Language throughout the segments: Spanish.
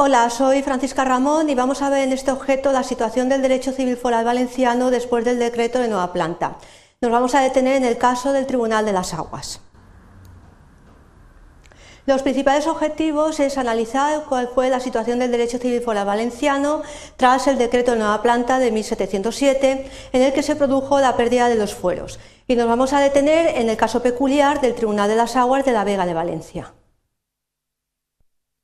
Hola, soy Francisca Ramón y vamos a ver en este objeto la situación del derecho civil foral valenciano después del decreto de nueva planta. Nos vamos a detener en el caso del Tribunal de las Aguas. Los principales objetivos es analizar cuál fue la situación del derecho civil foral valenciano tras el decreto de nueva planta de 1707, en el que se produjo la pérdida de los fueros. Y nos vamos a detener en el caso peculiar del Tribunal de las Aguas de la Vega de Valencia.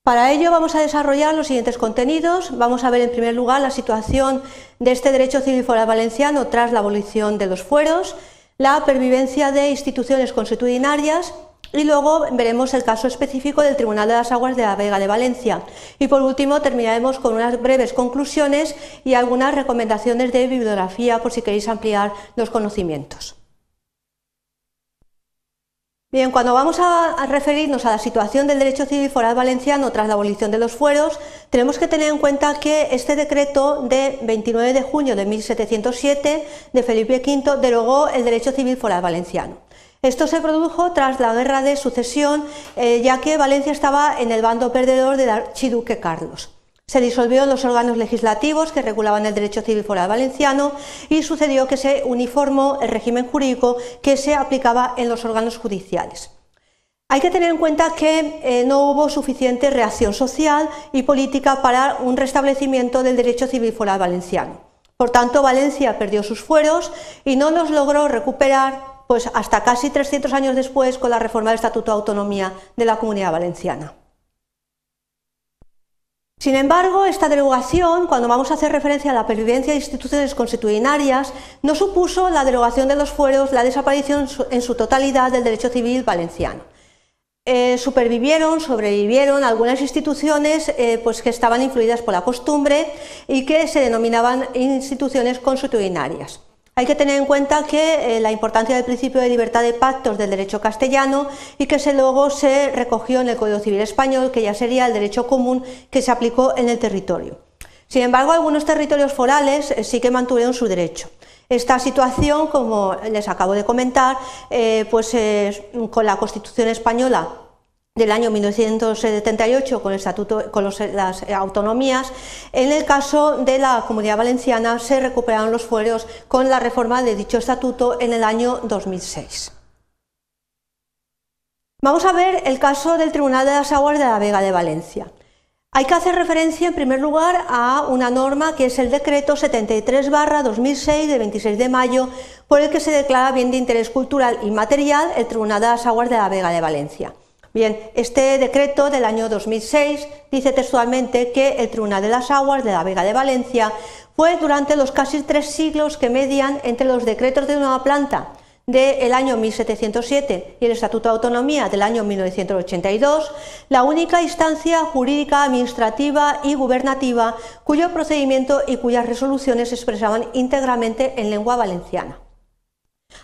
Para ello vamos a desarrollar los siguientes contenidos. Vamos a ver en primer lugar la situación de este derecho civil foral valenciano tras la abolición de los fueros, la pervivencia de instituciones constitucionarias y luego veremos el caso específico del Tribunal de las Aguas de la Vega de Valencia. Y por último terminaremos con unas breves conclusiones y algunas recomendaciones de bibliografía por si queréis ampliar los conocimientos. Bien, cuando vamos a, referirnos a la situación del derecho civil foral valenciano tras la abolición de los fueros, tenemos que tener en cuenta que este decreto de 29 de junio de 1707 de Felipe V derogó el derecho civil foral valenciano. Esto se produjo tras la guerra de sucesión, eh, ya que Valencia estaba en el bando perdedor del archiduque Carlos. Se disolvieron los órganos legislativos que regulaban el derecho civil foral valenciano y sucedió que se uniformó el régimen jurídico que se aplicaba en los órganos judiciales. Hay que tener en cuenta que eh, no hubo suficiente reacción social y política para un restablecimiento del derecho civil foral valenciano. Por tanto, Valencia perdió sus fueros y no los logró recuperar pues, hasta casi 300 años después con la reforma del Estatuto de Autonomía de la Comunidad Valenciana. Sin embargo, esta derogación, cuando vamos a hacer referencia a la pervivencia de instituciones constitucionarias, no supuso la derogación de los fueros, la desaparición en su totalidad del derecho civil valenciano. Eh, supervivieron, sobrevivieron algunas instituciones eh, pues que estaban influidas por la costumbre y que se denominaban instituciones constitucionarias. Hay que tener en cuenta que eh, la importancia del principio de libertad de pactos del derecho castellano y que ese luego se recogió en el Código Civil Español, que ya sería el derecho común que se aplicó en el territorio. Sin embargo, algunos territorios forales eh, sí que mantuvieron su derecho. Esta situación, como les acabo de comentar, eh, pues con la Constitución española del año 1978 con, el estatuto, con las autonomías. En el caso de la Comunidad Valenciana se recuperaron los fueros con la reforma de dicho estatuto en el año 2006. Vamos a ver el caso del Tribunal de las Aguas de la Vega de Valencia. Hay que hacer referencia en primer lugar a una norma que es el decreto 73-2006 de 26 de mayo por el que se declara bien de interés cultural y material el Tribunal de las Aguas de la Vega de Valencia. Bien, este decreto del año 2006 dice textualmente que el Tribunal de las Aguas de la Vega de Valencia fue durante los casi tres siglos que median entre los decretos de nueva planta del año 1707 y el Estatuto de Autonomía del año 1982, la única instancia jurídica, administrativa y gubernativa cuyo procedimiento y cuyas resoluciones se expresaban íntegramente en lengua valenciana.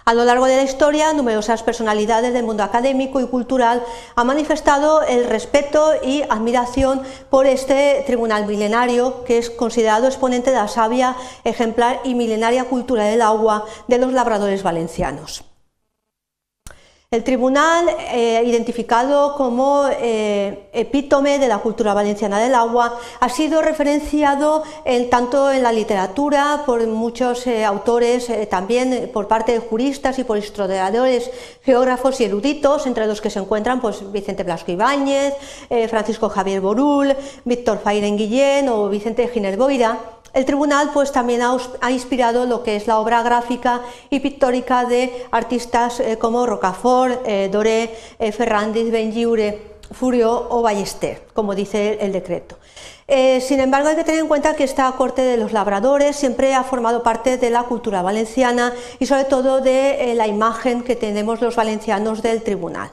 A lo largo de la historia, numerosas personalidades del mundo académico y cultural han manifestado el respeto y admiración por este tribunal milenario, que es considerado exponente de la sabia, ejemplar y milenaria cultura del agua de los labradores valencianos. El tribunal, eh, identificado como eh, epítome de la cultura valenciana del agua, ha sido referenciado tanto en la literatura por muchos eh, autores, también por parte de juristas y por historiadores, geógrafos y eruditos, entre los que se encuentran pues, Vicente Blasco Ibáñez, Francisco Javier Borul, Víctor Fairen Guillén o Vicente Giner Boira. El tribunal pues, también ha, inspirado lo que es la obra gráfica y pictórica de artistas eh, como Rocafort, eh, Doré, eh, Benlliure, Furio o Ballester, como dice el, decreto. sin embargo, hay que tener en cuenta que esta corte de los labradores siempre ha formado parte de la cultura valenciana y sobre todo de la imagen que tenemos los valencianos del tribunal.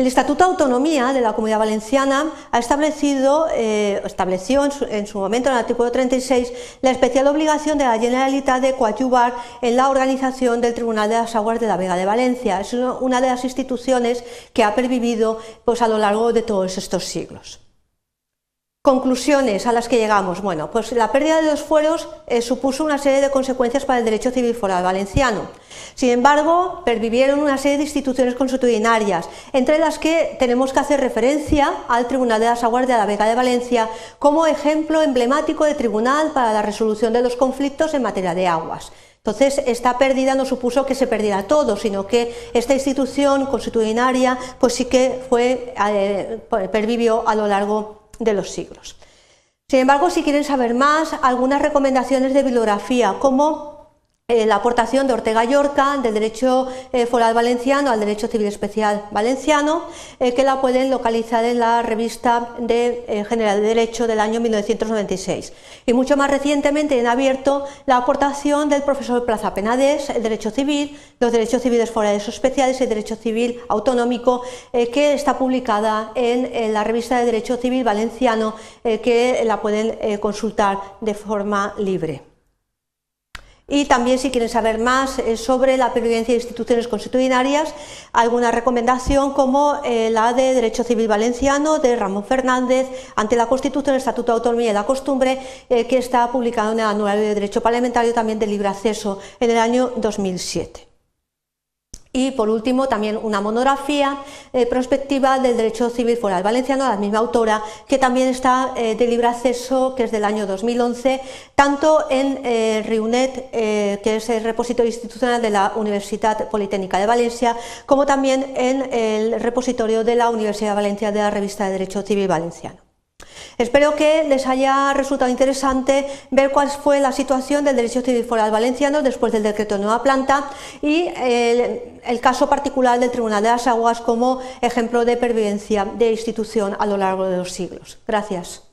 El Estatuto de Autonomía de la Comunidad Valenciana ha establecido, eh, estableció en su, momento en el artículo 36 la especial obligación de la Generalitat de coadyuvar en la organización del Tribunal de las Aguas de la Vega de Valencia. Es una de las instituciones que ha pervivido pues, a lo largo de todos estos siglos. Conclusiones a las que llegamos. Bueno, pues la pérdida de los fueros eh, supuso una serie de consecuencias para el derecho civil foral valenciano. Sin embargo, pervivieron una serie de instituciones consuetudinarias, entre las que tenemos que hacer referencia al Tribunal de las Aguas de la Vega de Valencia como ejemplo emblemático de tribunal para la resolución de los conflictos en materia de aguas. Entonces, esta pérdida no supuso que se perdiera todo, sino que esta institución consuetudinaria pues sí que fue, eh, pervivió a lo largo de los siglos. Sin embargo, si quieren saber más, algunas recomendaciones de bibliografía, como eh, la aportación de Ortega Yorca del derecho eh, foral valenciano al derecho civil especial valenciano, eh, que la pueden localizar en la revista de, General de Derecho del año 1996. Y mucho más recientemente en abierto la aportación del profesor Plaza Penades, el derecho civil, los derechos civiles forales o especiales y el derecho civil autonómico, que está publicada en, la revista de Derecho Civil Valenciano, que la pueden consultar de forma libre. Y también si quieren saber más eh, sobre la pervivencia de instituciones constitucionarias, alguna recomendación como eh, la de Derecho Civil Valenciano de Ramón Fernández ante la Constitución, el Estatuto de Autonomía y la Costumbre, eh, que está publicado en el Anual de Derecho Parlamentario también de libre acceso en el año 2007. Y por último, también una monografía eh, prospectiva del derecho civil foral valenciano, la misma autora, que también está eh, de libre acceso, que es del año 2011, tanto en eh, RIUNET, que es el repositorio institucional de la Universidad Politécnica de Valencia, como también en el repositorio de la Universidad de Valencia de la revista de Derecho Civil Valenciano. Espero que les haya resultado interesante ver cuál fue la situación del derecho civil foral valenciano después del decreto de nueva planta y el, el caso particular del Tribunal de las Aguas como ejemplo de pervivencia de institución a lo largo de los siglos. Gracias.